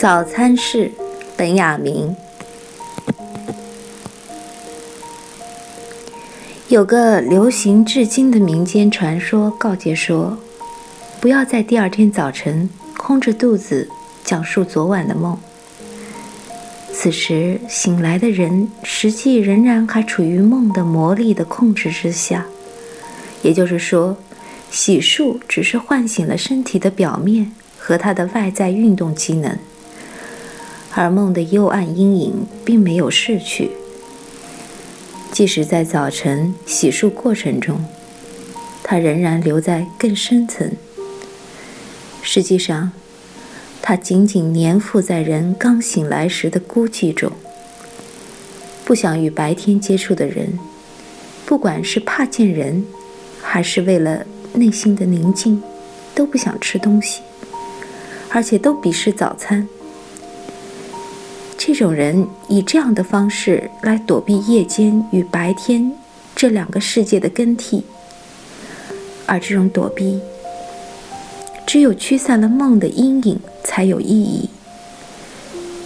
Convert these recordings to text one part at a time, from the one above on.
早餐是本雅明。有个流行至今的民间传说告诫说：不要在第二天早晨空着肚子讲述昨晚的梦。此时醒来的人，实际仍然还处于梦的魔力的控制之下。也就是说，洗漱只是唤醒了身体的表面和它的外在运动机能。而梦的幽暗阴影并没有逝去，即使在早晨洗漱过程中，它仍然留在更深层。实际上，它紧紧粘附在人刚醒来时的孤寂中。不想与白天接触的人，不管是怕见人，还是为了内心的宁静，都不想吃东西，而且都鄙视早餐。这种人以这样的方式来躲避夜间与白天这两个世界的更替，而这种躲避，只有驱散了梦的阴影才有意义。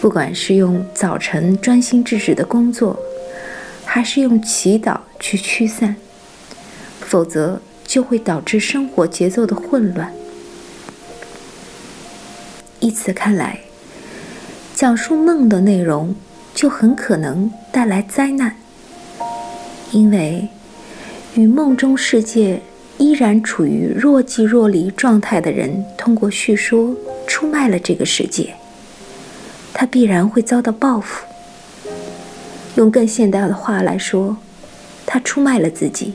不管是用早晨专心致志的工作，还是用祈祷去驱散，否则就会导致生活节奏的混乱。以此看来。讲述梦的内容，就很可能带来灾难，因为与梦中世界依然处于若即若离状态的人，通过叙说出卖了这个世界，他必然会遭到报复。用更现代的话来说，他出卖了自己，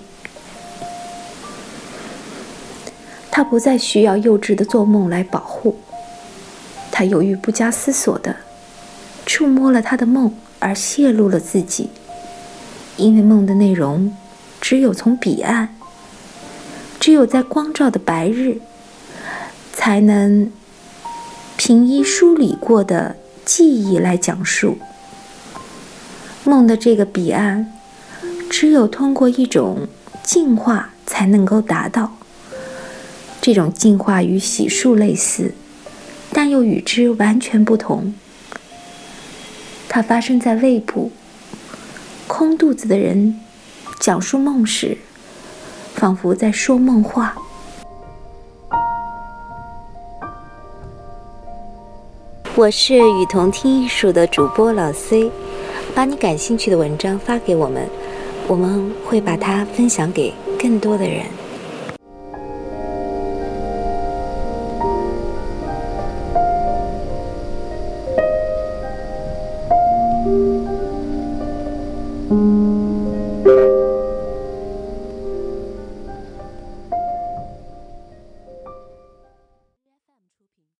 他不再需要幼稚的做梦来保护，他犹豫不加思索的。触摸了他的梦，而泄露了自己。因为梦的内容，只有从彼岸，只有在光照的白日，才能凭依梳理过的记忆来讲述。梦的这个彼岸，只有通过一种净化才能够达到。这种净化与洗漱类似，但又与之完全不同。它发生在胃部。空肚子的人讲述梦时，仿佛在说梦话。我是雨桐听艺术的主播老 C，把你感兴趣的文章发给我们，我们会把它分享给更多的人。